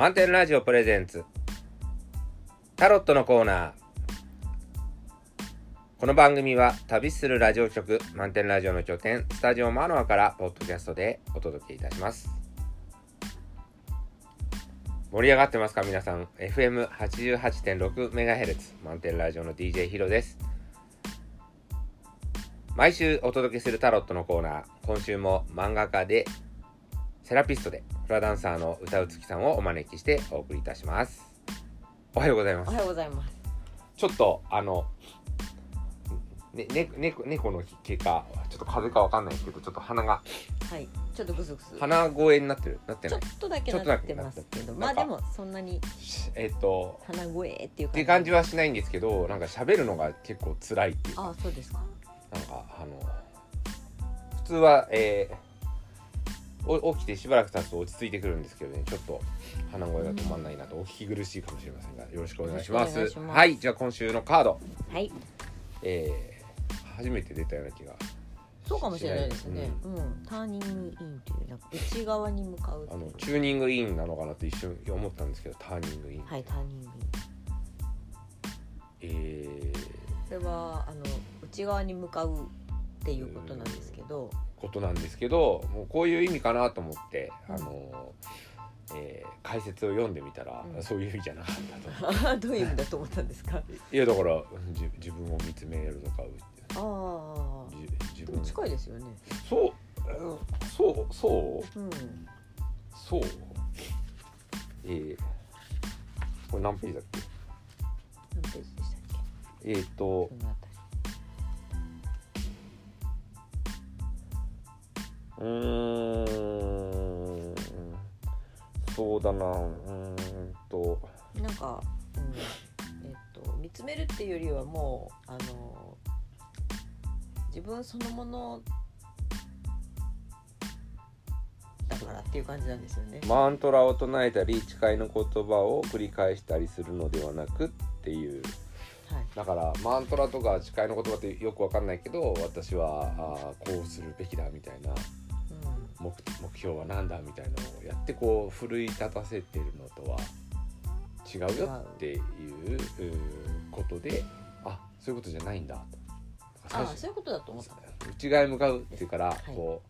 満点ラジオプレゼンツ。タロットのコーナー。この番組は旅するラジオ局満点ラジオの拠点スタジオマノアからポッドキャストでお届けいたします。盛り上がってますか皆さん？FM88.6MHz 満点ラジオの DJ ヒロです。毎週お届けするタロットのコーナー。今週も漫画家でセラピストでフラダンサーの歌うつきさんをお招きしてお送りいたします。おはようございます。おはようございます。ちょっとあのねね猫猫の毛かちょっと風邪かわかんないですけどちょっと鼻が。はい、ちょっとグスグス。鼻声になってる？なってちょないっとだけちょっとだけなってますけど、まあでもそんなにしえっと鼻声っていうって感じはしないんですけどなんか喋るのが結構辛いっていうか。あ、そうですか。なんかあの普通は、えーお起きてしばらく経つと落ち着いてくるんですけどね。ちょっと鼻声が止まんないなと。お聞き苦しいかもしれませんがよろしくお願いします。はいじゃあ今週のカード、はい、えー初めて出たような気がそうかもしれないですね。うん、ターニングインというなんか内側に向かう。あのチューニングインなのかなと一瞬思ったんですけどターニングイン、はい、ターニングイン。えー。これはあの内側に向かうっていうことなんですけど、ことなんですけどもうこういう意味かなと思って、あのえー解説を読んでみたら、うん。そういう意味じゃなかったと どういう意味だと思ったんですか？いやだから自分を見つめるとかああ、じ自分近いですよね。そううんそうそう。うん、そう。えー、これ何ページだっけ？何ページでしたっえっ。とうーん。そうだな。うーんと。なんか、うん、えっと見つめるっていうよりはもうあの自分そのものだからっていう感じなんですよね。マントラを唱えたり誓いの言葉を繰り返したりするのではなくっていう。はい。だからマントラとか誓いの言葉ってよくわかんないけど私はあーこうするべきだみたいな。う目目標は何だみたいなのをやってこう奮い立たせてるのとは違うよっていうことであそういうことじゃないんだ。とああそういうことだと思った。内側に向かうっていうから、はい。こ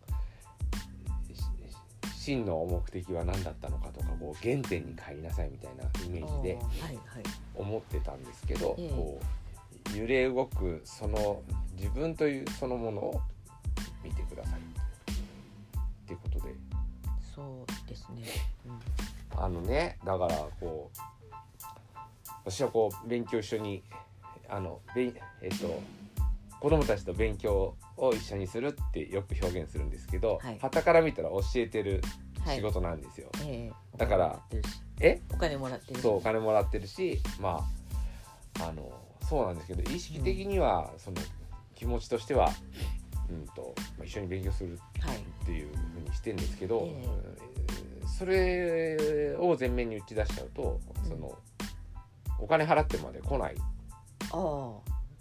うし真の目的は何だったのかとかこう原点に帰りなさいみたいなイメージで。思ってたんですけど、ええ。こう揺れ動くその自分というそのものを見てくださいですね。あのねだからこう私はこう勉強一緒にあのべんえっと子供たちと勉強を一緒にするってよく表現するんですけど、はい傍から見たら教えてるうん、はい。仕事なんですよ。ええだからお金もらってるそうお金もらってるしまああのそうなんですけど意識的にはその気持ちとしては、うんとまあ、一緒に勉強するはい。っていうふうにしてんですけど、えうんそれを前面に打ち出しちゃうと、うんそのお金払ってまで来ないああ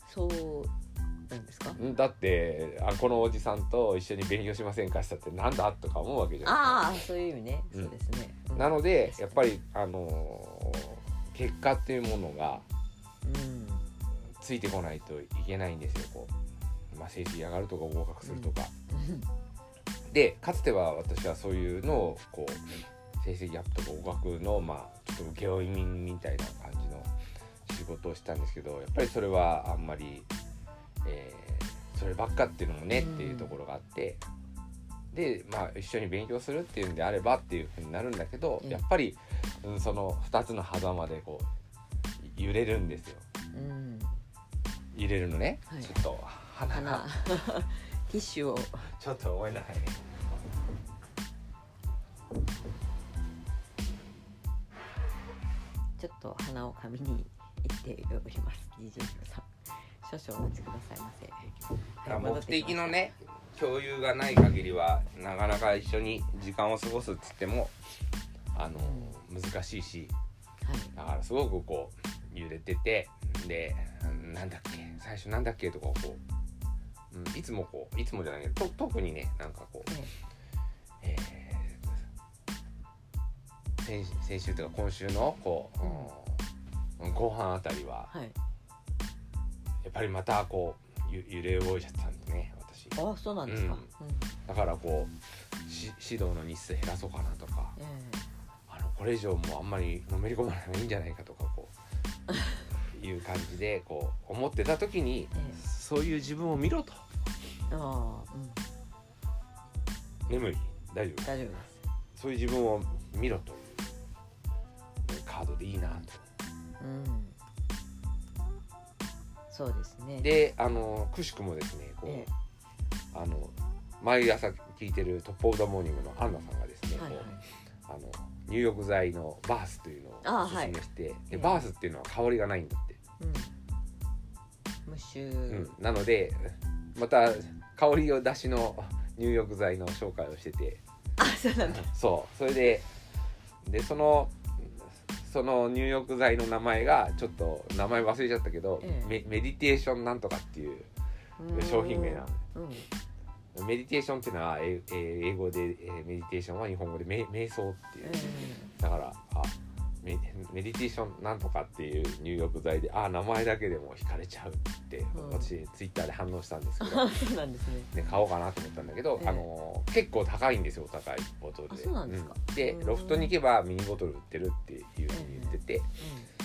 そうなんですか？んだってあこのおじさんと一緒に勉強しませんかしたってなんだとか思うわけじゃないああそういう意味ね。うんそうですね。うんなのでやっぱりあのー結果っていうものがうん。ついてこないといけないんですよこう、まあ、成績上がるとか合格するとか、でかつては私はそういうのをこう成績アップとか合格のまあちょっと請負人みたいな感じの仕事をしたんですけどやっぱりそれはあんまり、えーそればっかっていうのもねっていうところがあって、でまあ一緒に勉強するっていうんであればっていうふうになるんだけど、うん。やっぱり、うん、その2つの狭間でこう揺れるんですよ。うん。揺れるのね、はい。ちょっと鼻花がティッシュを。ちょっとごめんなさいね。ちょっと鼻を紙に入っております。DJ さん。少々お待ちくださいませ。はい戻目的のね共有がない限りはなかなか一緒に時間を過ごすっつってもあの難しいしはい。だからすごくこう揺れててでなんだっけ最初なんだっけとかこう、うん、いつもこういつもじゃないけどと特にねなんかこう、えー先先週というか今週のこう、うん。後半あたりははい。やっぱりまたこうゆ揺れ動いちゃったんでね私。あそうなんですか、ううん。んだからこうし指導の日数減らそうかなとかえ。あのこれ以上もうあんまりのめり込まない方がいいんじゃないかとかこういう感じでこう思ってた時に、ええ。そういう自分を見ろと。えああうん。眠り大丈夫？大丈夫です。そういう自分を見ろと。いうカードでいいなと。うん。そうですね。であのくしくもですねこう、えあの毎朝聞いてる Top of the Morning のアンナさんがですね、えはいはい。こうあの入浴剤の BARTH というのをあおすすめして、ええ。で BARTH っていうのは香りがないんだって、うん。無臭、うん。なのでまた香りを出しの入浴剤の紹介をしてて。あそうなんだ。そう。それででそのその入浴剤の名前がちょっと名前忘れちゃったけど、ええ。メメディテーションなんとかっていう商品名なのうん。メディテーションっていうのは英語で、えーメディテーションは日本語でめ瞑想っていう、だからあメメディテーションなんとかっていう入浴剤であ名前だけでも惹かれちゃうって、うん。私ツイッターで反応したんですけど、あそうなんですね。ね、買おうかなと思ったんだけど、ええ。あの結構高いんですよお高いボトルで。うなんでロフトに行けばミニボトル売ってるっていうふうに言ってて、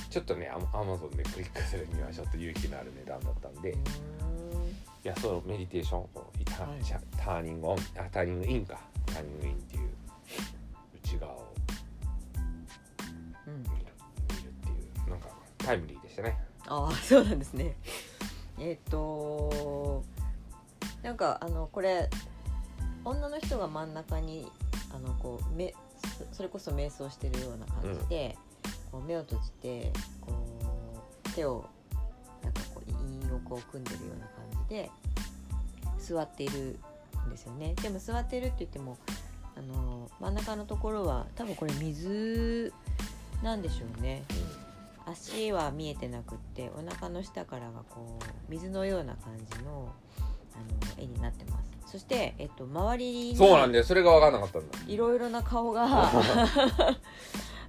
ちょっとねアマゾンでクリックするにはちょっと勇気のある値段だったんで、いうん。やそのメディテーションこのタ,、はい。ターニングオンあターニングインか。ターニングインっていう内側をタイムリーでしたね。ああそうなんですね。えっ、となんかあのこれ女の人が真ん中にあのこう目それこそ瞑想してるような感じで、こう目を閉じてこう手をなんかこう陰をこう組んでるような感じで座っているんですよね。でも座ってるって言ってもあの真ん中のところは多分これ水なんでしょうね。足は見えてなくってお腹の下からがこう水のような感じのあの絵になってます。そして、えっと、周りにそうなんだよ。それが分かんなかったんだ。いろいろな顔が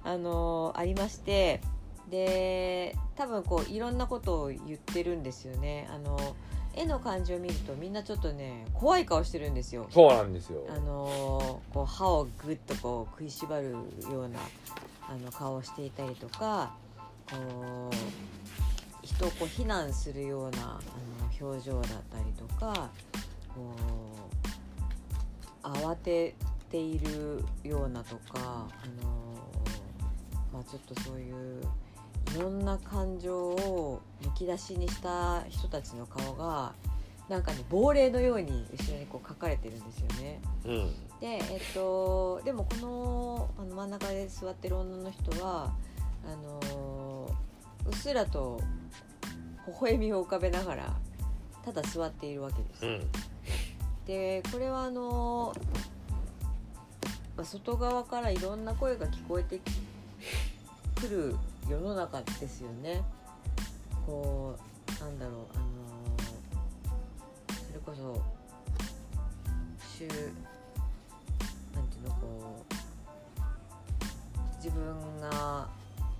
あのありましてで多分こういろんなことを言ってるんですよね。あの絵の感じを見るとみんなちょっとね怖い顔してるんですよ。そうなんですよ。あのこう歯をグッとこう食いしばるようなあの顔をしていたりとかこう人をこう非難するようなあの表情だったりとかこう慌てているようなとかあの、まあ、ちょっとそういういろんな感情をむき出しにした人たちの顔がなんかね亡霊のように後ろにこう描かれてるんですよね。うんでえっとでもこのあの真ん中で座ってる女の人はあのうっすらと微笑みを浮かべながらただ座っているわけです。うんでこれはあの、まあ、外側からいろんな声が聞こえてくる世の中ですよね。こうなんだろうあのそれこそ週なんていうのこう自分が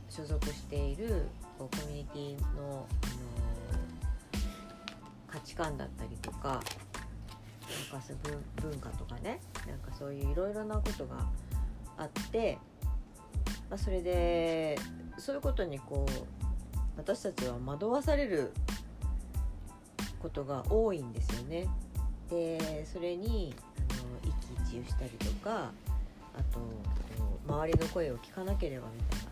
所属しているこうコミュニティの、あの価値観だったりとかなんかそ文文化とかねなんかそういういろいろなことがあって、まあ、それでそういうことにこう私たちは惑わされることが多いんですよね。でそれにあの一喜一憂したりとかあと周りの声を聞かなければみたい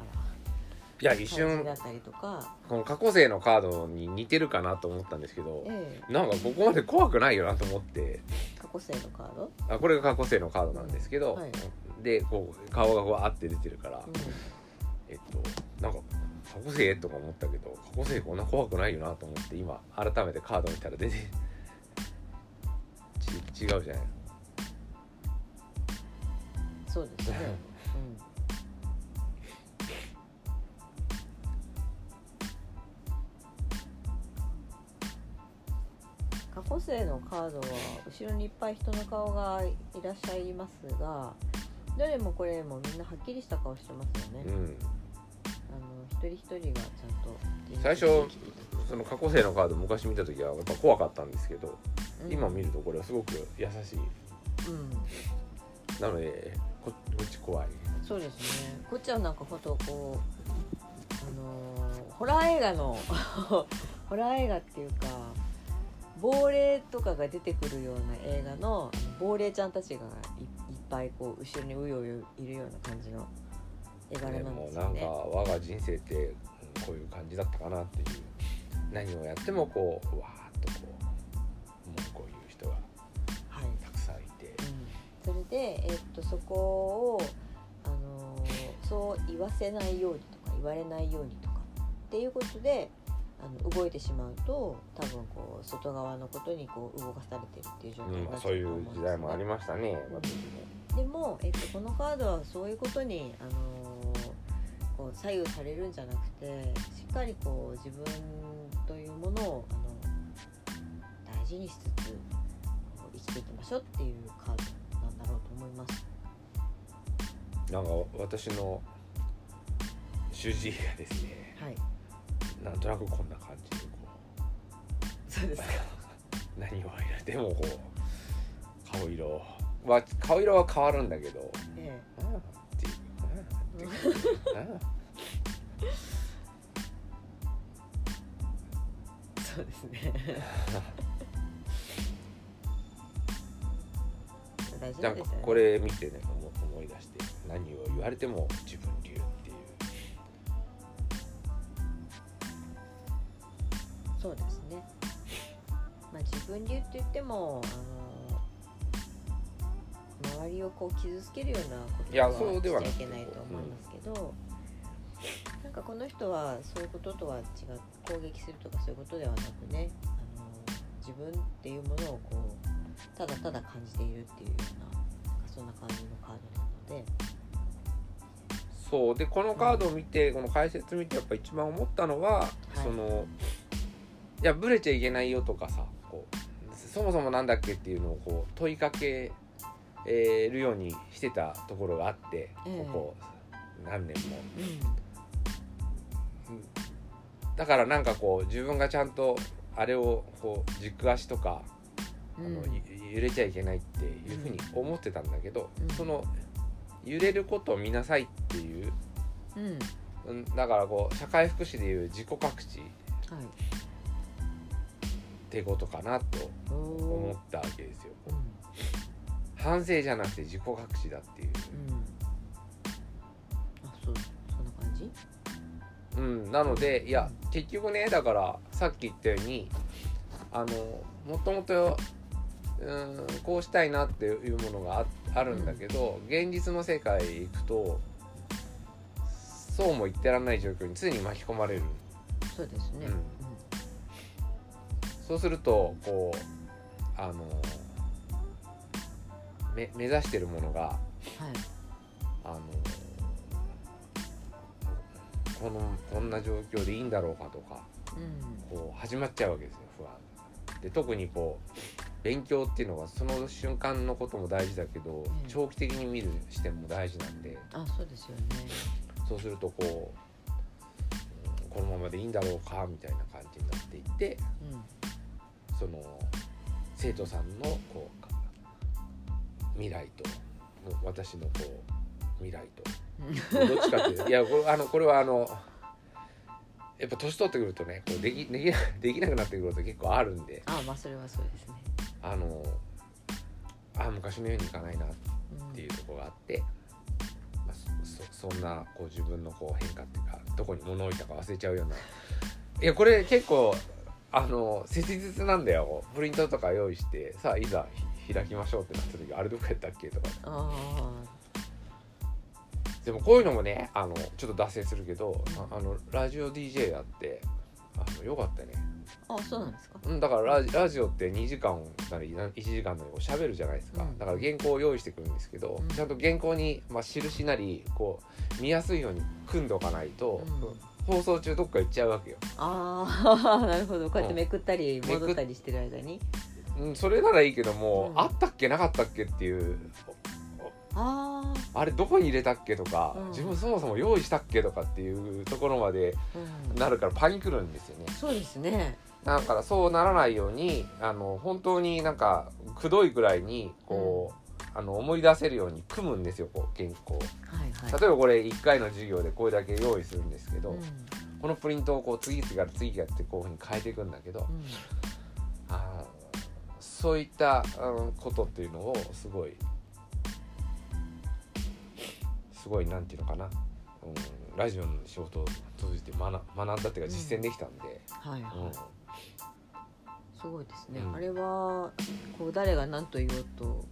いや一瞬だったりとか、この過去生のカードに似てるかなと思ったんですけどええ、なんかここまで怖くないよなと思って。過去性のカード、あこれが過去生のカードなんですけど、はい。でこう顔がこうあって出てるから、うん。えっとなんか過去生とか思ったけど過去生こんな怖くないよなと思って今改めてカード見たら出てち違うじゃないそうですね、うん、過去生のカードは後ろにいっぱい人の顔がいらっしゃいますがどれもこれもみんなはっきりした顔してますよね、うん、あの一人一人がちゃんと最初その過去生のカード昔見た時はやっぱ怖かったんですけど、うん。今見るとこれはすごく優しい。うん。なのでここっち怖い。そうですね。こっちはなんかほんとこうあのーホラー映画の ホラー映画っていうか亡霊とかが出てくるような映画の亡霊ちゃんたちがいいっぱいこう後ろにうようよいるような感じの絵柄ねなんもうなんかですよね。我が人生ってうんこういう感じだったかなっていう。何をやってもこうわーっとこう文句を言う人がはい。たくさんいて。うん、それで、えっとそこを、あのーそう言わせないようにとか言われないようにとかっていうことであの動いてしまうと多分こう外側のことにこう動かされてるっていう状況なっちゃそういうと思んです時代もありまましたねでも、えっと、このカードはそういうことに、あのーこう左右されるんじゃなくてしっかりこう自分というものを、あの大事にしつつ生きていきましょうっていうカードなんだろうと思います。なんか私の主治医がですねはいなんとなくこんな感じでこそうですか。う何を入れてもこう顔色。は顔色は変わるんだけど。えああっていうああっていうああえ、そうですね。これ見てね思思い出して。何を言われても自分そうですね。まあ自分流って言ってもあの周りをこう傷つけるようなことはしちゃいけないと思いますけど、なんかこの人はそういうこととは違う攻撃するとかそういうことではなくね、あの自分っていうものをこうただただ感じているっていうようなそんな感じのカードなので、そう。でこのカードを見てこの解説見てやっぱ一番思ったのは、い。そのいやブレちゃいけないよとかさこうそもそもなんだっけっていうのをこう問いかけえーるようにしてたところがあって、ええ。ここ何年も。うだからなんかこう自分がちゃんとあれをこう軸足とか、ん、あの揺れちゃいけないっていうふうに思ってたんだけど、うん。その揺れることを見なさいっていううん、うんだからこう社会福祉でいう自己隠し。はい。ってことかなとお思ーったわけですよ。うん反省じゃなくて自己隠しだっていう。うん。あ、そう、そんな感じ？うん、なのでいや結局ねだからさっき言ったようにあのもともとうんこうしたいなっていうものがああるんだけど、現実の世界へ行くとそうも言ってらんない状況に常に巻き込まれる。そうですね。うんそうするとこうあのめ目指してるものがはい。あのこのこんな状況でいいんだろうかとかうん。こう始まっちゃうわけですよ不安で特にこう勉強っていうのはその瞬間のことも大事だけど、うん長期的に見る視点も大事なんであ、そうですよね。そうするとこう、うんこのままでいいんだろうかみたいな感じになっていってうん。その生徒さんのこう未来と私のこう未来と。どっちかっていうといやこれあのこれはあのやっぱ年取ってくるとねこうできできなできなくなってくること結構あるんで。あ、まあ、それはそうですね。あのあ昔のようにいかないなっうんていうところがあって、まあ、そそそんなこう自分のこう変化っていうかどこに物を置いたか忘れちゃうような。いやこれ結構あの切実なんだよ。プリントとか用意してさあいざひ開きましょうってなった時あれどこやったっけとか。あでもこういうのもねあのちょっと脱線するけど、ああのラジオ DJ やってあのよかったね、あ。あ、そうなんですか？うん、だからラジラジオって2時間なりな1時間なりこう喋るじゃないですか、うん。だから原稿を用意してくるんですけど、うん。ちゃんと原稿に、まあ、印なりこう見やすいように組んでおかないと、放送中どっか行っちゃうわけよ、ああ、なるほど。こうやってめくったり、めくっ戻ったりしてる間に。うん、それならいいけども、うん。あったっけなかったっけっていう。ああれどこに入れたっけとか、うん。自分そもそも用意したっけとかっていうところまでなるからパニクるんですよね。そうですね。だからそうならないようにあの本当になんかくどいぐらいにこう、あの思い出せるように組むんですよこう原稿。はいはい。例えばこれ1回の授業でこれだけ用意するんですけど、うん。このプリントをこう次々から次やってこういうふうに変えていくんだけど、うん。あーそういった、うんことっていうのをすごいすごいなんていうのかな、うん、ラジオの仕事を通じて学学んだっていうか実践できたんで、はいはい、うん。すごいですね、うん。あれはこう誰が何と言おうと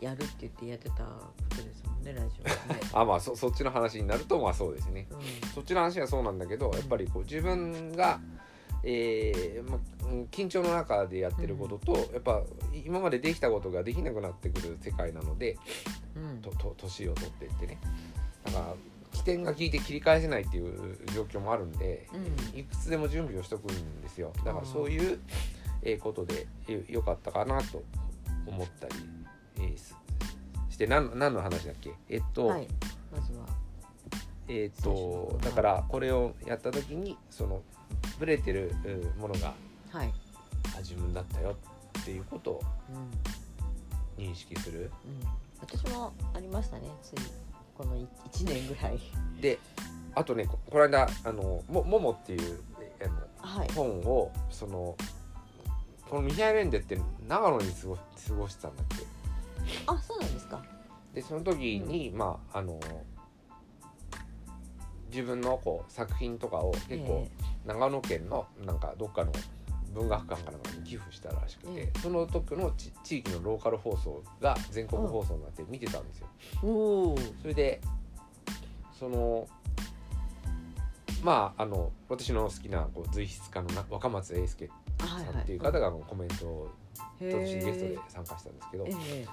やるって言ってやってたことですもんねラジオはね、あまあそそっちの話になるとまあそうですね。うん。そっちの話はそうなんだけどやっぱりこう自分が、えーまうん緊張の中でやってることと、やっぱ今までできたことができなくなってくる世界なのでうん。とと年を取ってってね。だから起点が効いて切り返せないっていう状況もあるんで、うん。いくつでも準備をしとくんですよ。だからそういう、えーことでよよかったかなと思ったり、えーすして何何の話だっけ？えっと、はい。まずは。えっとだからこれをやった時にそのブレてるうんものがはい、あ自分だったよっていうことをうん。認識する？うん、私もありましたねついこの1年ぐらい。であとねここの間あのも「もも」っていうえあのはい。本をそのこのミハイレンデって長野に過ご過ごしてたんだっけ？あそうなんですか。でその時に、まああの自分のこう作品とかを結構長野県のなんかどっかの文学館かなんかに寄付したらしくて、えその時のち地域のローカル放送が全国放送になって見てたんですよ。えーおおそれでそのまああの私の好きなこう随筆家のな若松英介はいはいさんっていう方がコメントをへ今年ゲストでえ参加したんですけど、ええ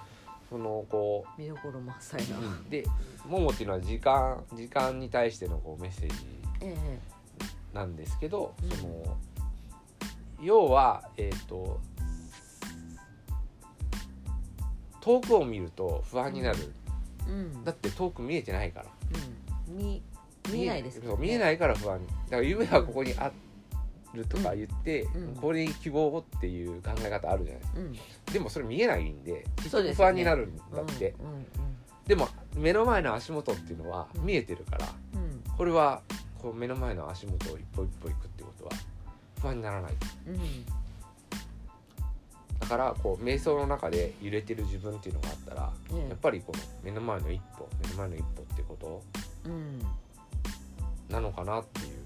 そのこ見どころ満載な、う、うん。で「もも」っていうのは時間時間に対してのこうメッセージええ。なんですけど、うん。その要はえっ、と遠くを見ると不安になる、うん。だって遠く見えてないから。うん、見見えないですそう見えないいから不安に。だから夢はここにあるとか言って、うん。これに希望をっていう考え方あるじゃないうん。でもそれ見えないんで不安になるんだって、うんうんでも目の前の足元っていうのは見えてるからこれはこう目の前の足元を一歩一歩行くってことは不安にならない。うん。だからこう瞑想の中で揺れてる自分っていうのがあったらええ。やっぱりこの目の前の一歩目の前の一歩ってことうん。なのかなっていううん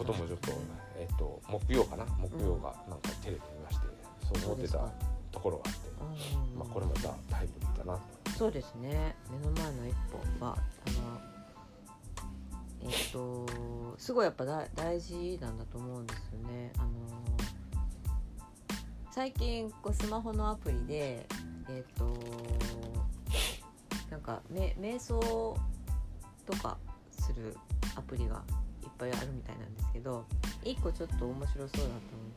こともちょっと,、えっと木曜かな？木曜がなんかテレビ見ましてそう思ってたところがあってうん。まあ、これまたタイムリーだな。そうですね。目の前の一歩はあのえっとすごいやっぱだ大事なんだと思うんですよね。あの最近こうスマホのアプリでえっとなんかめ瞑想とかするアプリがぱいあるみたいなんですけど1個ちょっと面白そうだっ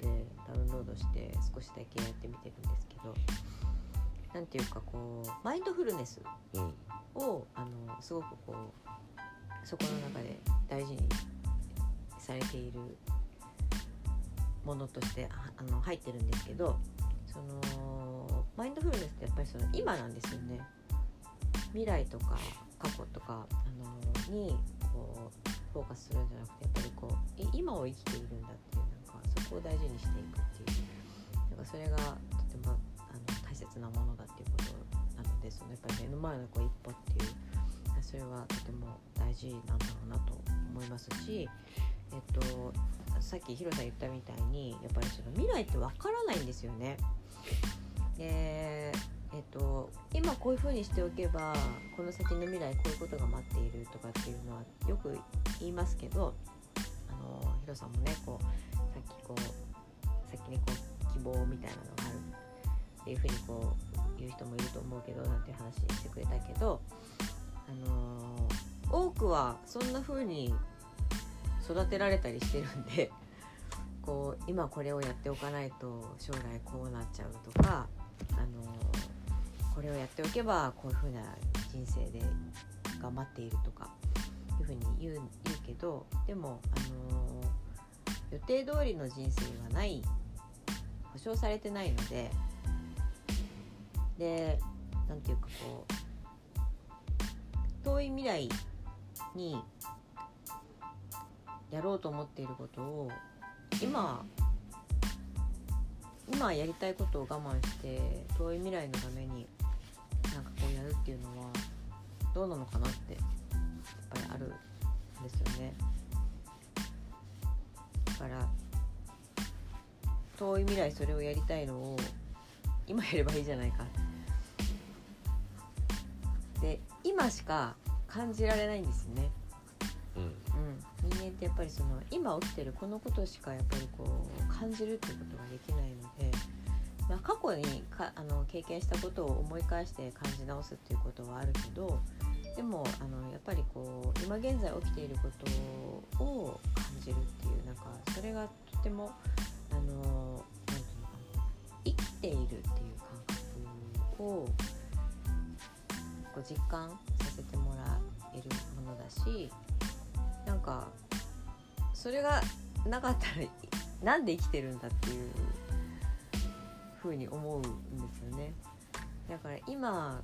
たのでダウンロードして少しだけやってみてるんですけどなんていうかこうマインドフルネスうん。をあのすごくこうそこの中で大事にされているものとしてああの入ってるんですけどそのマインドフルネスってやっぱりその今なんですよね。未来とか過去とかあのにこうフォーカスするんじゃなくてやっぱりこう今を生きているんだっていうなんかそこを大事にしていくっていうなんかそれがとてもあの大切なものだっていうことなのでそのやっぱり目の前のこう一歩っていうそれはとても大事なんだろうなと思いますし、えっと、さっきヒロさん言ったみたいにやっぱりその未来ってわからないんですよね。でえっと、今こういうふうにしておけばこの先の未来こういうことが待っているとかっていうのはよく言いますけどあのヒロさんもねこうさっきこう先にこう希望みたいなのがあるっていうふうにこう言う人もいると思うけどなんていう話してくれたけど、あの多くはそんな風に育てられたりしてるんでこう今これをやっておかないと将来こうなっちゃうとか、あのこれをやっておけばこういうふうな人生で頑張っているとかいうふうに言う言うけどでも、あのー予定通りの人生はない保証されてないのででなんていうかこう遠い未来にやろうと思っていることを今今やりたいことを我慢して遠い未来のためにやるっていうのはどうなのかなってやっぱりあるんですよね。だから遠い未来それをやりたいのを今やればいいじゃないか。で今しか感じられないんですよね。うんうん、人間ってやっぱりその今起きてるこのことしかやっぱりこう感じるってことができないので、まあ、過去にかあの経験したことを思い返して感じ直すっていうことはあるけどでもあのやっぱりこう今現在起きていることを感じるっていうなんかそれがとてもあのなんていうのかな生きているっていう感覚をこう実感させてもらえるものだしなんかそれがなかったらなんで生きてるんだっていうふうに思うんですよね。だから今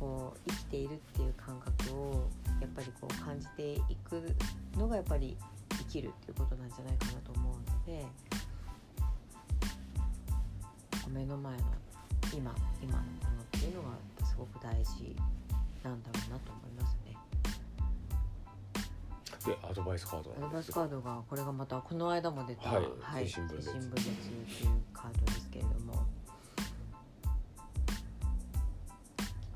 こう生きているっていう感覚をやっぱりこう感じていくのがやっぱり生きるっていうことなんじゃないかなと思うので目の前の今今のものっていうのがすごく大事なんだろうなと思いますね。でアドバイスカードアドバイスカードがこれがまたこの間も出た、はい精神分裂精神分裂っていうカードですけれども。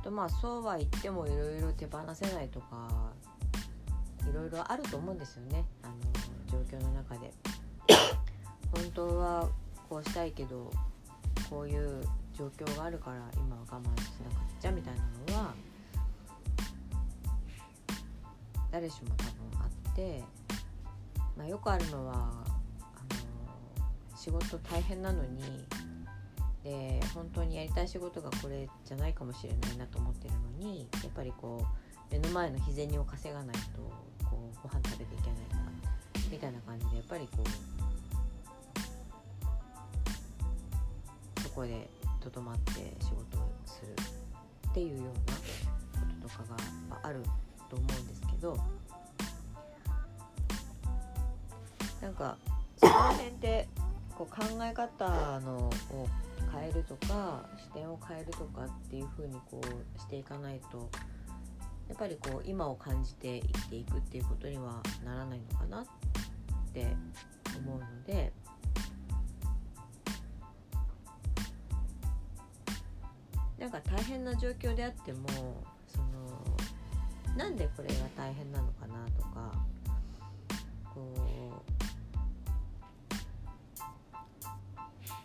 とまあそうは言ってもいろいろ手放せないとかいろいろあると思うんですよね。あの状況の中で。本当はこうしたいけどこういう状況があるから今は我慢しなくっちゃみたいなのは誰しも多分て、まあ、よくあるのはあの仕事大変なのにで本当にやりたい仕事がこれじゃないかもしれないなと思ってるのにやっぱりこう目の前の日銭を稼がないとこうご飯食べていけないかみたいな感じでやっぱりこうそこでとどまって仕事をするっていうようなこととかがあると思うんですけどなんかそこら辺ってこう考え方のを変えるとか視点を変えるとかっていう風にこうしていかないとやっぱりこう今を感じて生きていくっていうことにはならないのかなって思うのでなんか大変な状況であってもそのなんでこれが大変なのかなとかこう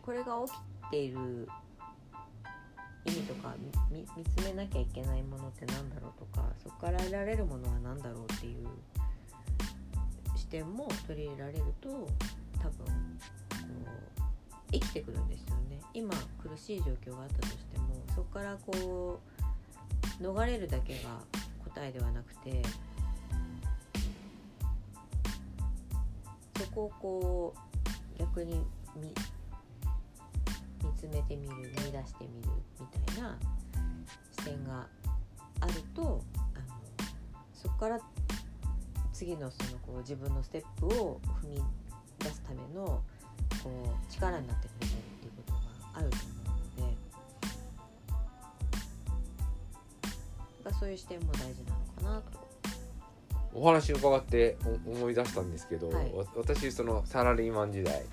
これが起きている意味とか見見つめなきゃいけないものってなんだろうとかそこから得られるものは何だろうっていう視点も取り入れられると多分こう生きてくるんですよね。今苦しい状況があったとしてもそこからこう逃れるだけが答えではなくてそこをこう逆に見見つめてみる見出してみるみたいな視点があるとあのそこから次のそのこう自分のステップを踏み出すためのこう力になってくれたりっていうことがあると思うのでそういう視点も大事なのかなと。お話伺ってお思い出したんですけど、はいわ私そのサラリーマン時代、はい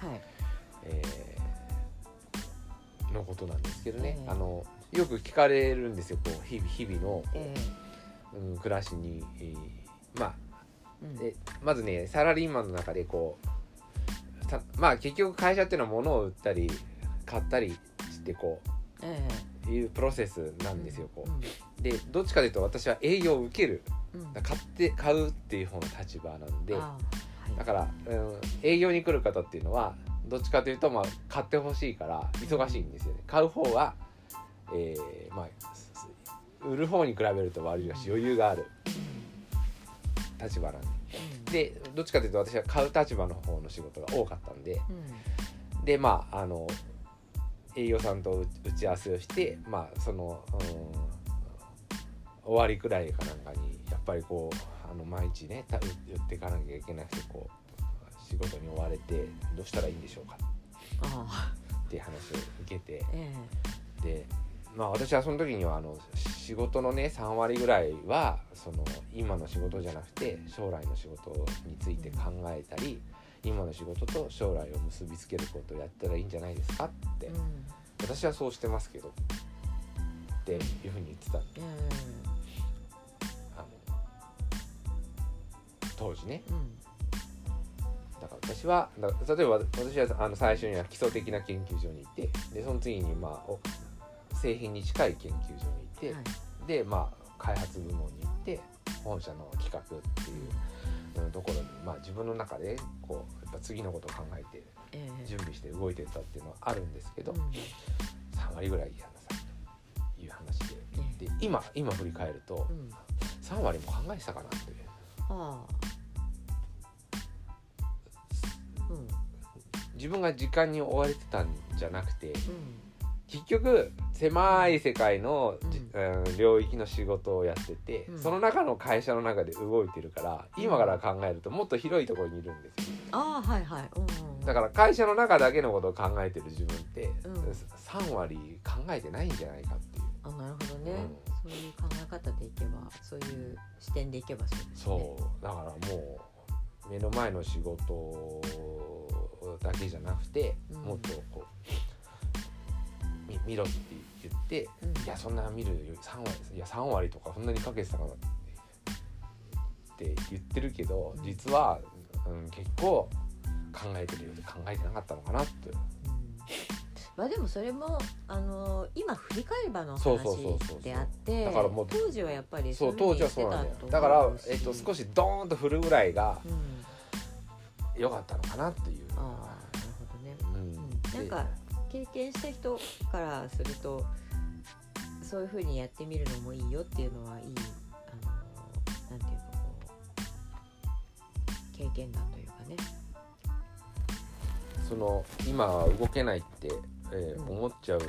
えーのことなんですけどね、ええ。あのよく聞かれるんですよこう日々日々の、えうん、暮らしに、えーまあえうん。でまずねサラリーマンの中でこうたまあ結局会社っていうのは物を売ったり買ったりしてこえういうプロセスえなんですよ、こう。んうでどっちかというと私は営業を受ける。うん。買って買うっていう方の立場なんで。だから、うん、営業に来る方っていうのはどっちかというと、まあ、買ってほしいから忙しいんですよね。買う方は、えーまあ、売る方に比べると悪いし余裕がある。立場なんで。でどっちかというと私は買う立場の方の仕事が多かったんで。うん。でまああの営業さんと打ち合わせをしてまあその、うん終わりくらいかなんかにやっぱりこうあの毎日ねた売っていかなきゃいけなくてこう仕事に追われてどうしたらいいんでしょうか？っていう話を受けてえでまあ私はその時にはあの仕事のね3割ぐらいはその今の仕事じゃなくて将来の仕事について考えたり今の仕事と将来を結びつけることをやったらいいんじゃないですか？ってえうん。私はそうしてますけどっていうふうに言ってたんでうん。あの当時ね。うんだか。ら私はだ例えば私はあの最初には基礎的な研究所に行ってでその次にまあお製品に近い研究所に行って、はい。でまあ開発部門に行って本社の企画っていううんところに、まあ、自分の中でこうやっぱ次のことを考えてええ。準備して動いてったっていうのはあるんですけど、うん。3割ぐらいやなさいという話で。えで今今振り返るとうん。3割も考えてたかなって。ああ自分が時間に追われてたんじゃなくてうん。結局狭い世界のじ、ううん領域の仕事をやってて、うん。その中の会社の中で動いてるから今から考えるともっと広いところにいるんですよ。ああはいはい。うん。うんだから会社の中だけのことを考えてる自分って、うん。3割考えてないんじゃないかっていう。あなるほどね、うん。そういう考え方でいけばそういう視点でいけばそうですね。そう。だからもう目の前の仕事だけじゃなくて、うん。もっとこうみ見ろって言ってうん。いやそんな見るより3割いや3割とかそんなにかけてたかなって言ってるけどうん。実は、うん、結構考えてるようで考えてなかったのかなって。うんまあでもそれもあの今振り返ればの話であってだからもう当時はやっぱりそう当時はそうなんだよ。だから、えっと、少しドーンと振るぐらいがうん、良かったのかなっていうああなるほどね。うん。なんか経験した人からするとそういうふうにやってみるのもいいよっていうのはいいあのなんていうかこう経験談というかね。その今は動けないって、えーうん。思っちゃう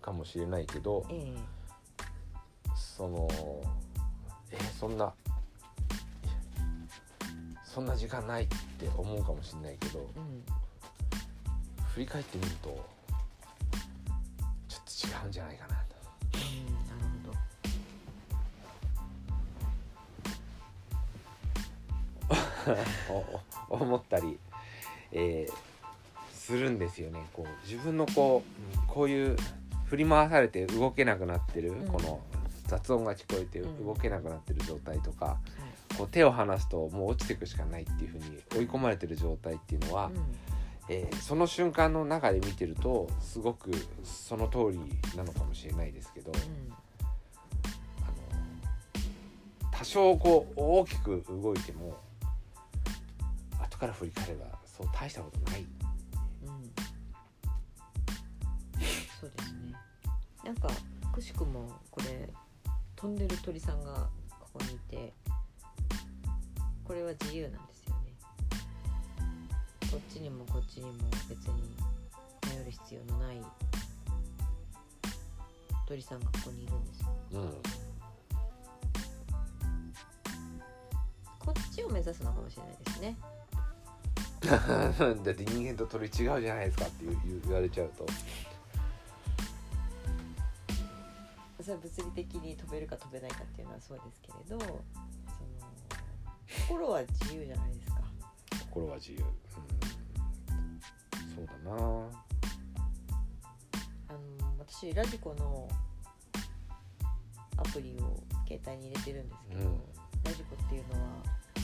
かもしれないけどえそのえーそんなそんな時間ないって思うかもしれないけどえうん。振り返ってみるとちょっと違うんじゃないかなと。うん。なるほど。お 思ったり、えーするんですよね。こう自分のこううんこういう振り回されて動けなくなってる、うん。この雑音が聞こえてうん。動けなくなってる状態とか、はい。こう手を離すともう落ちていくしかないっていうふうに追い込まれてる状態っていうのは、うん。えーその瞬間の中で見てるとすごくその通りなのかもしれないですけど、多少こう大きく動いても後から振り返ればそう大したことない。そうですね。なんかくしくもこれ飛んでる鳥さんがここにいてこれは自由なんですよね。こっちにもこっちにも別に頼る必要のない鳥さんがここにいるんですよ。うん。こっちを目指すのかもしれないですね。だって人間と鳥違うじゃないですかって言われちゃうとそれは物理的に飛べるか飛べないかっていうのはそうですけれどその心は自由じゃないですか。心は自由、うん、そうだな。あの私ラジコのアプリを携帯に入れてるんですけど、うん。ラジコっていうのはあ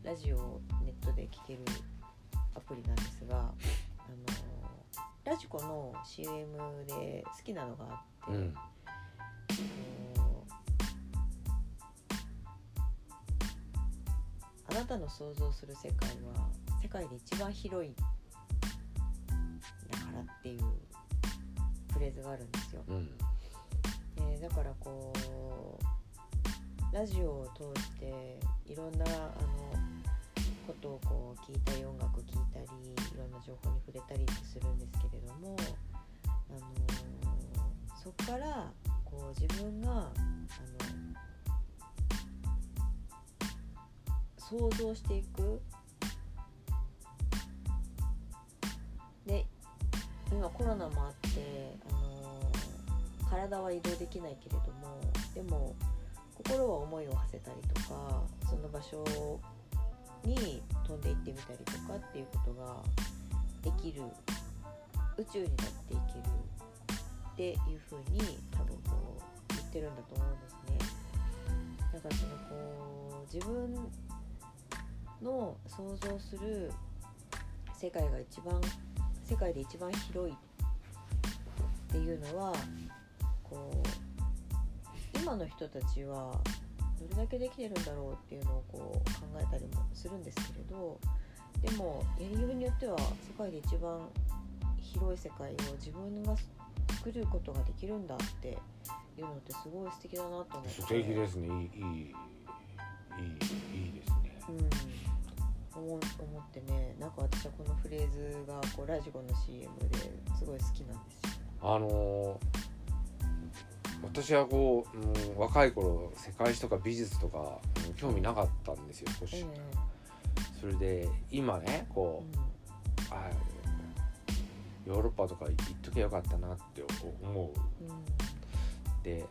のラジオをネットで聴けるアプリなんですがあのラジコの CM で好きなのがあって、うんあなたの想像する世界は世界で一番広いだっていうフレーズがあるんですよ。うんえーだからこうラジオを通していろんなあのことをこう聞いたり音楽聴いたりいろんな情報に触れたりってするんですけれども、あのーそこからこう自分があの想像していく。で今コロナもあって、あの体は移動できないけれどもでも心は思いを馳せたりとかその場所に飛んで行ってみたりとかっていうことができる。宇宙になっていける。っていうふうに多分こう言ってるんだと思うんですね。だからそのこう自分の想像する世界が一番世界で一番広いっていうのはこう今の人たちはどれだけできてるんだろうっていうのをこう考えたりもするんですけれどでもやりようによっては世界で一番広い世界を自分が作ることができるんだっていうのってすごい素敵だなと思って。素敵ですね。いいいいいいですね、うん、思思ってね。なんか私はこのフレーズがこうラジコの CM ですごい好きなんですよ。あのー、私はこう、うん、若い頃世界史とか美術とか、うん、興味なかったんですよ少し、えー、それで今ねこう、うん、あヨーロッパとか行っときゃよかったなって思う。うんで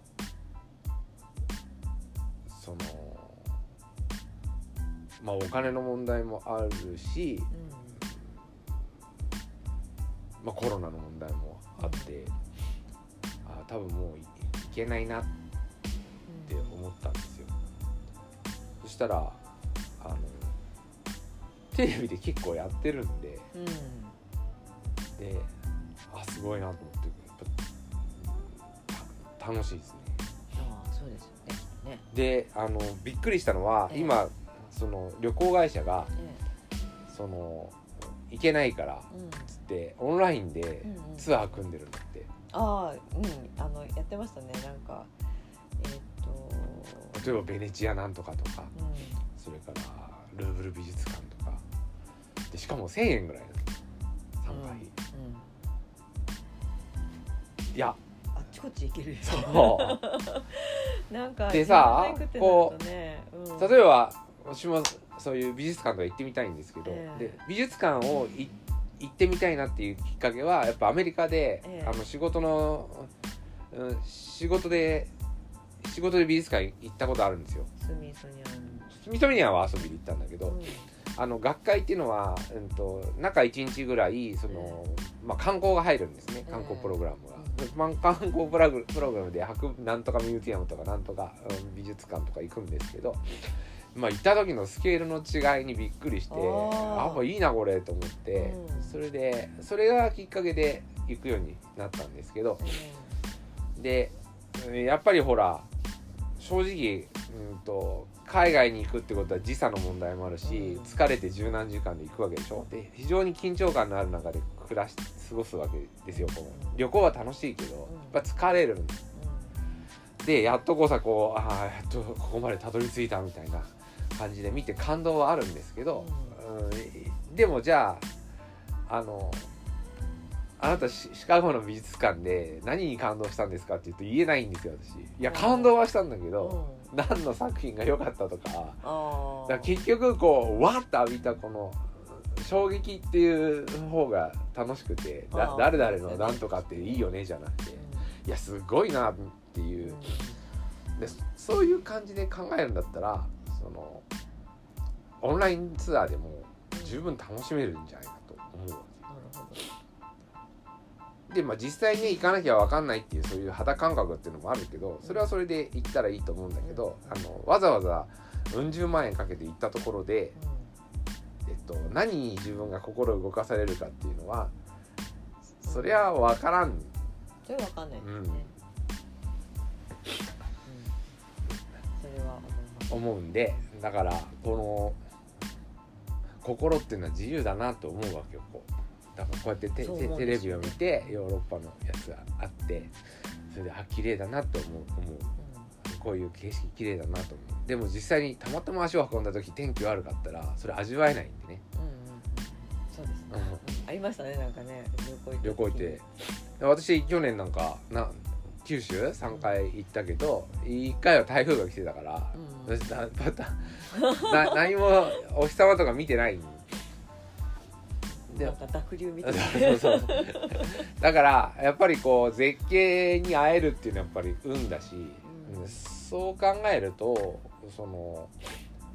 そのまあお金の問題もあるし、まあ、コロナの問題もあってあ多分もういいけないなって思ったんですよ。そしたらあのテレビで結構やってるんでうん。うんであすごいなと思って楽しいですね。ああそうですよね。であのびっくりしたのは、ええ。今その旅行会社がえその行けないからえうん。つってオンラインでうんうん。ツアー組んでるんだって、ああうん。あのやってましたね。なんかえーっと。例えばベネチアなんとかとかうん。それからルーブル美術館とか。でしかも1000円ぐらいなの参加費、うんいや。あっちこっち行けるよ。そう。なんかでさいろんな行くってなるとね。うん。例えば私もそういう美術館とか行ってみたいんですけど、ええ。で美術館をい行ってみたいなっていうきっかけはやっぱアメリカで、ええ。あの仕事の、うん、仕事で仕事で美術館行ったことあるんですよ。スミソニアンスミソニアンは遊びに行ったんだけど、うんあの学会っていうのは、うん、と中1日ぐらいその、まあ、観光が入るんですね観光プログラムが。あ観光プラグプログラムで博なんとかミュージアムとかなんとか、うん美術館とか行くんですけど、まあ、行った時のスケールの違いにびっくりしてあっぱいいなこれと思って、うん。それでそれがきっかけで行くようになったんですけどでうん。やっぱりほら正直、うん、と海外に行くってことは時差の問題もあるし、うん疲れて十何時間で行くわけでしょ？で非常に緊張感のある中で暮らし過ごすわけですよ旅行は楽しいけどやっぱ疲れるんでやっとこうさこうああやっとここまでたどり着いたみたいな感じで見て感動はあるんですけど、うん、でもじゃああのあなたシシカゴの美術館で何に感動したんですかって言うと言えないんですよ私。いや感動はしたんだけうん。ど、何の作品が良かったとか。から結局こうわっと浴びたこの衝撃っていう方が楽しくて誰々のなんとかっていいよねじゃなくていやすごいなっていう。でそういう感じで考えるんだったらそのオンラインツアーでも十分楽しめるんじゃないかと思うわでまあ実際ね行かなきゃ分かんないっていうそういう肌感覚っていうのもあるけどそれはそれで行ったらいいと思うんだけどあのわざわざうん十万円かけて行ったところで、えっと、何に自分が心動かされるかっていうのはそりゃ分からん。それわかんないですね、うん。それは思うんでだからこの心っていうのは自由だなと思うわけよこうだからこうやってテそうテテレビ思うんですよね。を見てヨーロッパのやつがあってそれであ綺麗だなと思う思う。こういう景色綺麗だなと思う。でも実際にたまたま足を運んだ時天気悪かったらそれ味わえないんでね。うんうんうん。そうですね、うん。うんありましたねなんかね。旅行行った時旅行行って。私去年なんかな九州？3回行ったけど1回は台風が来てたから、うん。私なまたな何もお日様とか見てないんでなんか濁流みたいな。そうそうだからやっぱりこう絶景に会えるっていうのはやっぱり運だし、うん。そう考えるとその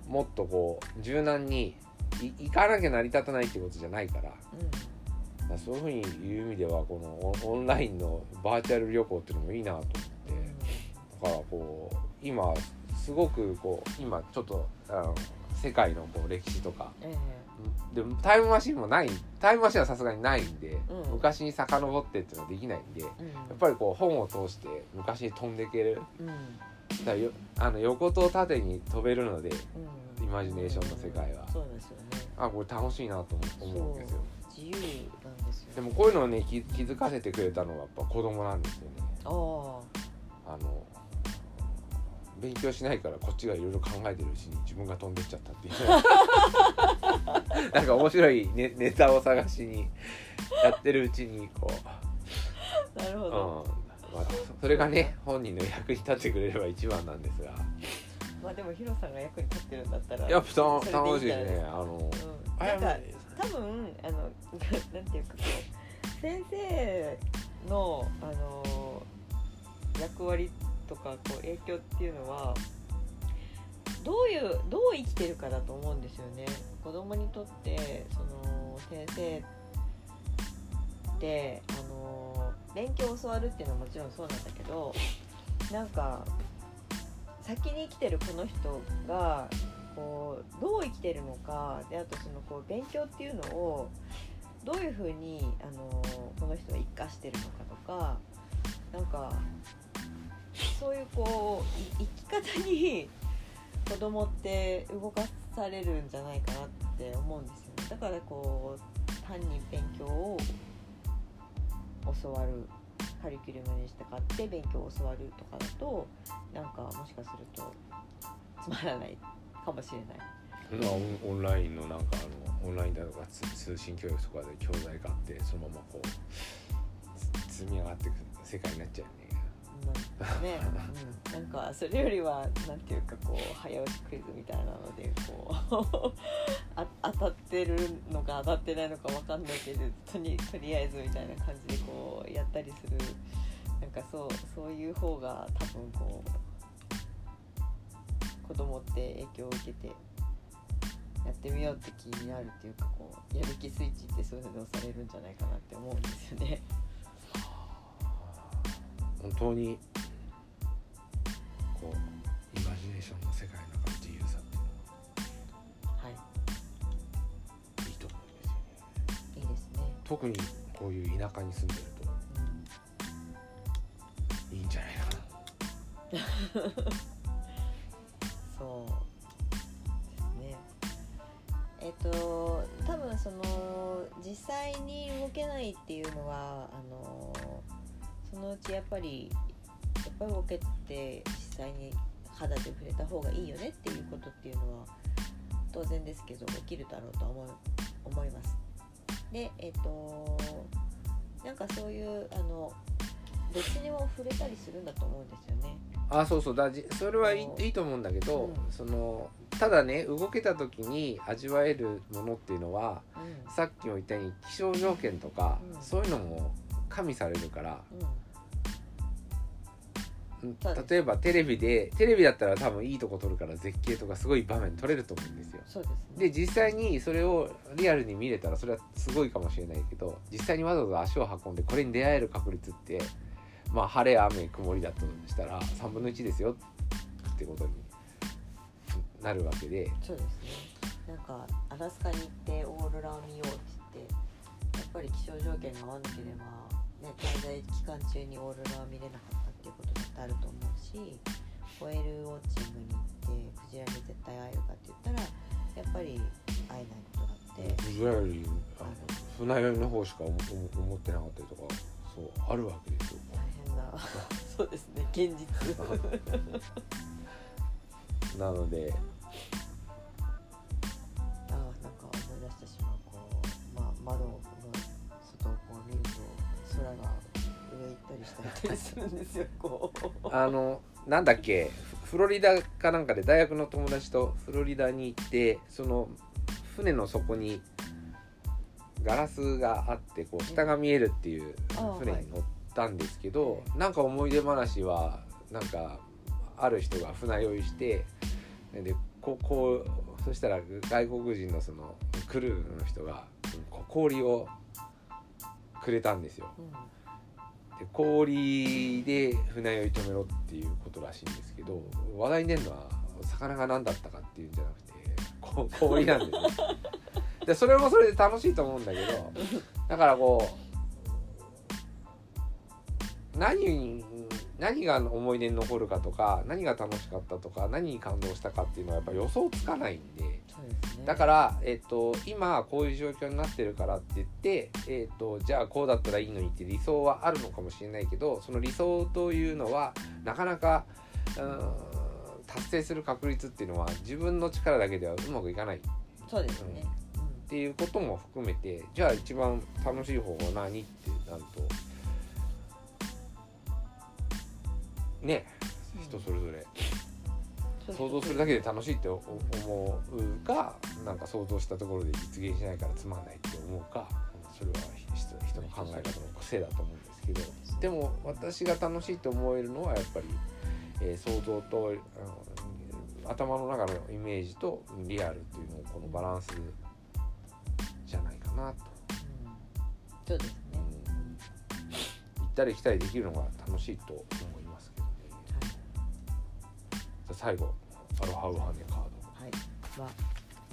もっとこう柔軟にい行かなきゃ成り立たないってことじゃないからだからそういうふうに言う意味ではこのオンラインのバーチャル旅行っていうのもいいなと思ってだからこう今すごくこう今ちょっとあの世界のこう歴史とかえでもタイムマシンもないタイムマシンはさすがにないんで、うん。昔に遡ってっていうのはできないんでうん。っぱりこう本を通して昔に飛んでいける。うん。だよあの横と縦に飛べるのでうん。イマジネーションの世界は。そうですよね。あこれ楽しいなと思思うんですよ。自由なんですよでもこういうのをね気気づかせてくれたのはやっぱ子供なんですよね。あああの勉強しないからこっちがいろいろ考えてるうちに自分が飛んでっちゃったっていう。なんか面白いネネタを探しにやってるうちにこなるほう、うん。ど、まあ、それがね本人の役に立ってくれれば一番なんですが。まあでもヒロさんが役に立ってるんだったらやっぱそれで楽しいねあのうん、あなんかや多分あの なんていうかこう先生のあの役割とかこう影響っていうのはどういうどう生きてるかだと思うんですよね。子供にとってその先生ってあの勉強を教わるっていうのはもちろんそうなんだけどなんか先に生きてるこの人がこうどう生きてるのかであとそのこう勉強っていうのをどういうふうにあのこの人は生かしてるのかとかなんかそういうこう生き方に子供って動かされるんじゃないかなって思うんですよね。だからこう単に勉強を教わるカリキュラムに従って勉強を教わるとかだとなんかもしかするとつまらないかもしれない。オンラインのなんかあのオンラインだとか通信教育とかで教材があってそのままこう積み上がっていく世界になっちゃうね。なんね、うん、なんかそれよりはなんていうかこう早押しクイズみたいなのでこう あ当たってるのか当たってないのかわかんないけどとにとりあえずみたいな感じでこうやったりする。なんかそうそういう方が多分こう子供って影響を受けてやってみようって気になるっていうかこうやる気スイッチってそういうので押されるんじゃないかなって思うんですよね。本当にこうイマジネーションの世界の中の自由さっていうのはいはい。いと思うんですよね。いいですね。特にこういう田舎に住んでるうん。といいんじゃないかな。そうですね。えっと多分その実際に動けないっていうのはあのそのうちやっぱりやっぱり動けて実際に肌で触れた方がいいよねっていうことっていうのは当然ですけど起きるだろうとは思う思います。でえっとなんかそういうあのどっちにも触れたりするんだと思うんですよね。あそうそう。だじそれはいいいいと思うんだけど、うん。そのただね動けた時に味わえるものっていうのはうん。さっきも言ったように気象条件とか、うん。そういうのも加味されるから、例えばテレビでテレビだったら多分いいとこ撮るから絶景とかすごい場面撮れると思うんですよ。そうですね。で実際にそれをリアルに見れたらそれはすごいかもしれないけど実際にわざわざ足を運んでこれに出会える確率ってまあ晴れ雨曇りだとしたら3分の1ですよってことになるわけでそうですね。なんかアラスカに行ってオーロラを見ようって言ってやっぱり気象条件が合わなければ、ね、滞在期間中にオーロラは見れなかったあると思うしホエールウォッチングに行ってクジラに絶対会えるかって言ったらやっぱり会えないことだってていわゆるあの船酔いの方しか思思思ってなかったりとかそうあるわけですよ大変なそうですね現実なのであーなんか思い出してしまうこう、まあ、窓をったり下行ったりするんですよこう。あのなんだっけフフロリダかなんかで大学の友達とフロリダに行ってその船の底にガラスがあってこう下が見えるっていう船に乗ったんですけど、なんか思い出話はなんかある人が船酔いしてでこうこうそしたら外国人のそのクルーの人が氷をくれたんですよ。うんで氷で船酔い止めろっていうことらしいんですけど話題に出るのは魚が何だったかっていうんじゃなくて 氷なんでねでそれもそれで楽しいと思うんだけどだからこう何何が思い出に残るかとか何が楽しかったとか何に感動したかっていうのはやっぱ予想つかないんで。だから、えっと今こういう状況になってるからって言って、えっとじゃあこうだったらいいのにって理想はあるのかもしれないけどその理想というのはなかなかうーん達成する確率っていうのは自分の力だけではうまくいかない。っそうですね、ていうことも含めてじゃあ一番楽しい方法は何ってなるとね人それぞれ。うん想像するだけで楽しいって思うかなんか想像したところで実現しないからつまんないって思うかそれは人人の考え方の癖だと思うんですけど。でも私が楽しいと思えるのはやっぱり、えー想像と頭の中のイメージとリアルっていうのをこのバランスじゃないかなと、うん。そうですね。うん。行ったり来たりできるのが楽しいと思最後アロハウハネカード。はい、は、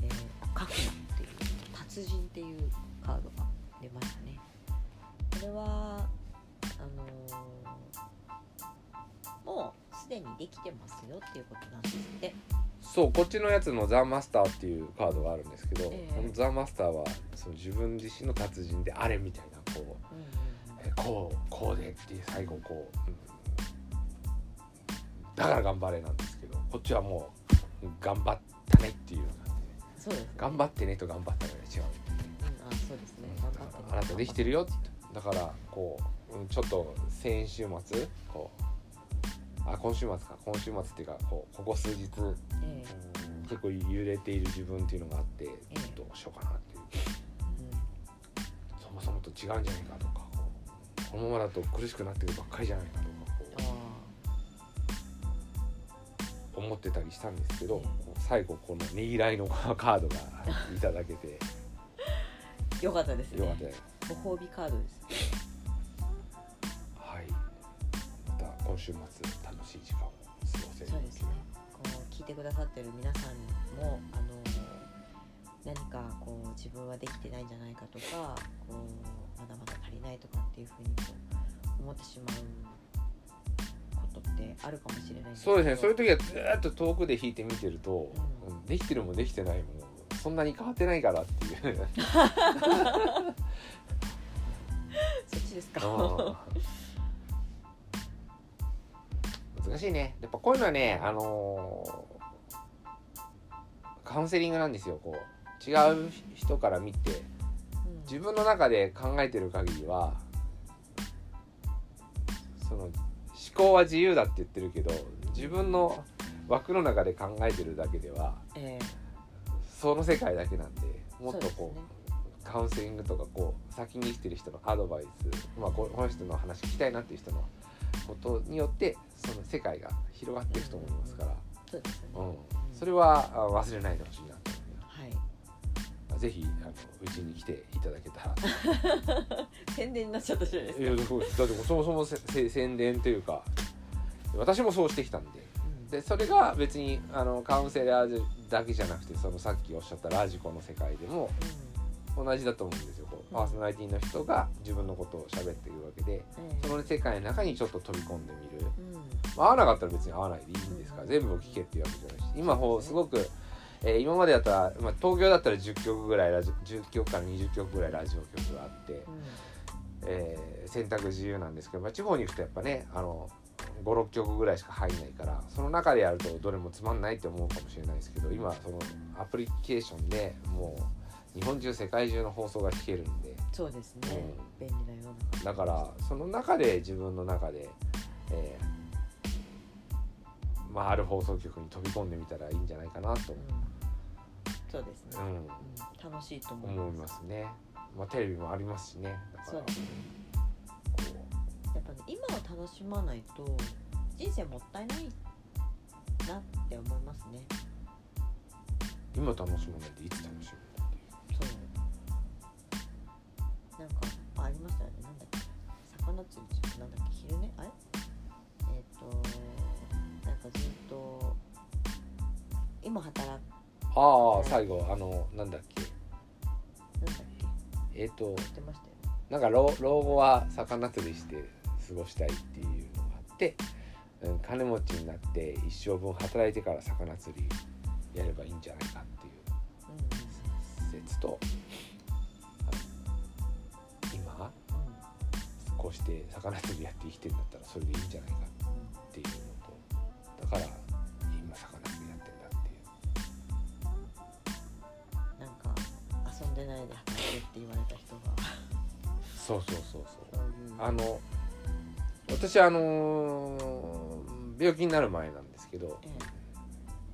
えー、カフナってい。う達人ってい。うカードが出ましたね。これはあのーもうすでにできてますよってい。うことなんですって。そうこっちのやつのザ・マスターってい。うカードがあるんですけど、ええこのザ・マスターはその自分自身の達人であれみたい。なこううんえこうこうでってい。う最後こう、うんだから頑張れなんですけどこっちはもう頑張ったねっていう感じでね。頑張ってねと頑張ったのが違う、うん、あ、そうですね。頑張ってねあなたできてるよってだからこううんちょっと先週末こうあ今週末か今週末っていうかこうここ数日えうん結構揺れている自分っていうのがあってええ。どうしようかなっていう。えそもそもと違うんじゃないかとかこのままだと苦しくなってるばっかりじゃないかとか思ってたりしたんですけど最後このねぎらいのカードがいただけてあ、よかったですね。よかったです。ご褒美カードです。はいまた今週末楽しい時間を過ごせるそうですね。こう聞いてくださってる皆さんもあの何かこう自分はできてないんじゃないかとか、こうまだまだ足りないとかっていうふうにこう思ってしまうってあるかもしれないそうですね。そういう時はずーっと遠くで弾いて見てると、うん。うんできてるもできてないもそんなに変わってないからっていう。そっちですか。うん難しいね。やっぱこういうのはねあのーカウンセリングなんですよこう。違う人から見てうん。自分の中で考えてる限りはその思考は自由だって言ってるけど自分の枠の中で考えてるだけではえその世界だけなんでえもっとこうそうカウンセリングとかこう先に生きてる人のアドバイス、まあ、ここの人の話聞きたいなっていう人のことによってその世界が広がっていくと思いますから、そうん、それはあ忘れないでほしいなぜひあのうちに来ていただけたら。宣伝になっちゃったじゃないですか。いやだってだってそもそもせ せ宣伝というか私もそうしてきたんで。うん。でそれが別にあのカウンセラーだけじゃなくてそのさっきおっしゃったラジコの世界でも同じだと思うんですよ。こうパーソナリティの人が自分のことを喋っているわけでうんええ。その世界の中にちょっと飛び込んでみる、うん。まあ、合わなかったら別に合わないでいいんですからうん。全部を聞けっていうわけじゃないし今ほうすごくえー今までだったら、まあ、東京だったら10曲ぐらいラジ10曲から20曲ぐらいラジオ局があって、うんえー選択自由なんですけど、まあ、地方に行くとやっぱねあの56曲ぐらいしか入んないからその中でやるとどれもつまんないって思うかもしれないですけど今そのアプリケーションでもう日本中世界中の放送が聞けるんで。そうですね、う便利な世の中。だからその中で自分の中で、えーまあ、ある放送局に飛び込んでみたらいいんじゃないかなと、うん。そうですね、うん。うん。楽しいと思い思いますますね、まあ、テレビもありますしね。そうですね。こやっぱね今を楽しまないと人生もったいないなって思いますね。う今楽しまないでいつ楽しむそう。なんかあありましたよね。なんだっけ。魚釣りじゃん。なんだっけ。昼寝？あれ？えっ、となんかずっと今働く。ああ最後あのなんだっけ。なんだっけ。えっ、と言ってましたよね。なんか老老後は魚釣りして過ごしたいっていうのがあって、うん、金持ちになって一生分働いてから魚釣りやればいいんじゃないかっていう説とあの今うん。うんこうして魚釣りやって生きてんだったらそれでいいんじゃないかってから。今魚釣りやってんだっていうなんか遊んでないで働けって言われた人が。そうそうそうそう。そういう。あの私あの病気になる前なんですけどえ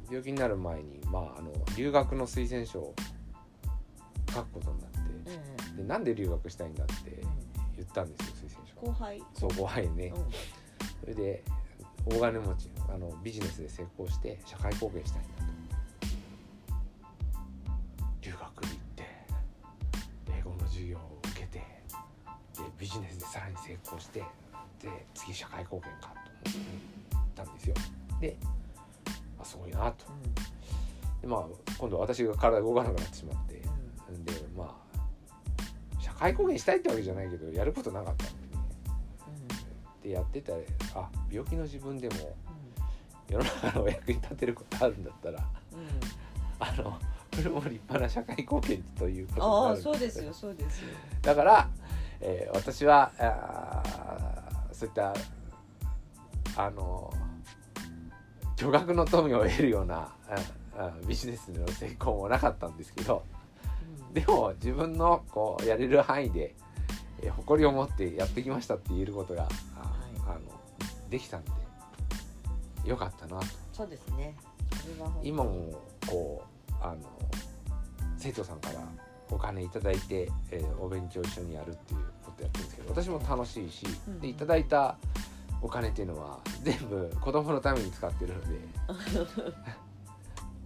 病気になる前に、まあ、あの留学の推薦書を書くことになってええ。でなんで留学したいんだってえ言ったんですよ推薦書。後輩？そう後輩にね。うん。それで大金持ちあのビジネスで成功して社会貢献したいんだと。留学に行って英語の授業を受けてでビジネスでさらに成功してで次社会貢献かと思ったんですよ。で、あ、すごいなと。で、まあ、今度私が体動かなくなってしまって。うん。でまあ社会貢献したいってわけじゃないけどやることなかったんでねでやってたらあ病気の自分でも世の中のお役に立てることあるんだったらうん。うんあのこれも立派な社会貢献ということになるんそうですよそうですよ。だから、えー私はあーそういったあの巨額の富を得るようなああビジネスの成功もなかったんですけどうん。でも自分のこうやれる範囲で、えー誇りを持ってやってきましたって言えることが、できたんでよかったなと。そうですね。今もこうあの生徒さんからお金いただいて、えーお勉強一緒にやるっていうことやってるんですけど私も楽しいし、うんでいただいたお金っていうのは全部子供のために使ってるので。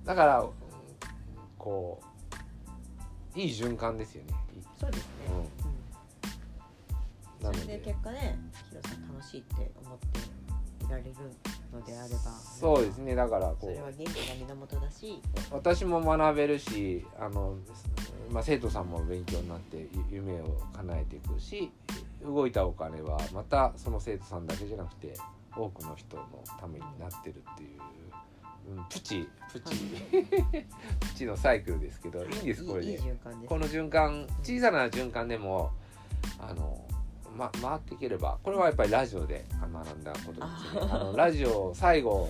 だからうんこういい循環ですよね。そうですね。うん、それでで結果ねヒロさん楽しいって思っていられるのであれば。そうですねだからこう。それは元気が源だし。私も学べるしあの、まあ、生徒さんも勉強になってゆ夢を叶えていくし動いたお金はまたその生徒さんだけじゃなくて多くの人のためになってるっていう、うん、プチプチ。プチのサイクルですけどいいんですこれで。循環ですこの循環小さな循環でもあの、ま、回っていければこれはやっぱりラジオで学んだことですね。ああのラジオ最後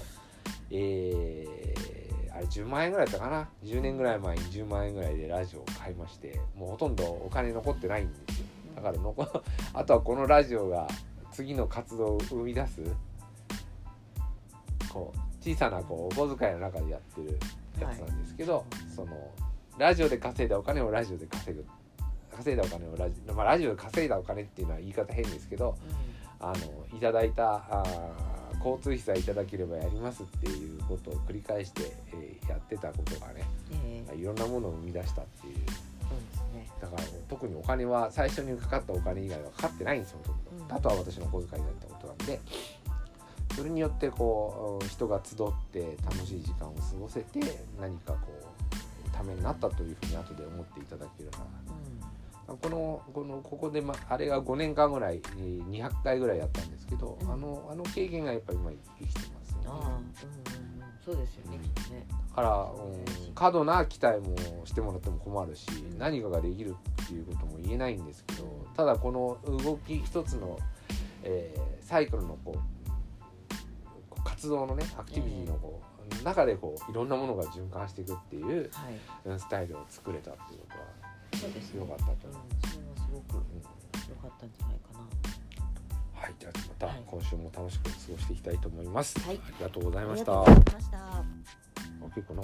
えーあれ10万円ぐらいだったかな？10年ぐらい前に10万円ぐらいでラジオを買いましてもうほとんどお金残ってないんですよ。だから残 あとはこのラジオが次の活動を生み出すこう小さなこうお小遣いの中でやってるやつなんですけど、そのラジオで稼いだお金をラジオで稼ぐ稼いだお金をラジ, まあ、ラジオで稼いだお金っていうのは言い方変ですけどあのいただいたあー交通費さえいただければやりますっていうことを繰り返して、えーやってたことがねええいろんなものを生み出したっていう。そうですね。だから特にお金は最初にかかったお金以外はかかってないんですようん。あとは私の小遣いだったことなんで。それによってこう人が集って楽しい時間を過ごせて何かこうためになったというふうに後で思っていただけるなうんこのこのここで、ま、あれが5年間ぐらいえー200回ぐらいやったんですけど、うん。あのあの経験がやっぱり今生きてますよね。うんそうですよね、ね。だから、うん、過度な期待もしてもらっても困るし、うん。何かができるっていうことも言えないんですけどただこの動き一つの、えーサイクルのこう活動のねアクティビティのこう、中でこういろんなものが循環していくっていうはい。うんスタイルを作れたっていうことはそうですね良かったとうん思う。それはすごくうん良かったんじゃないかなはい、じゃあまたはい今週も楽しく過ごしていきたいと思います。はいありがとうございました。ありがとうございました結構な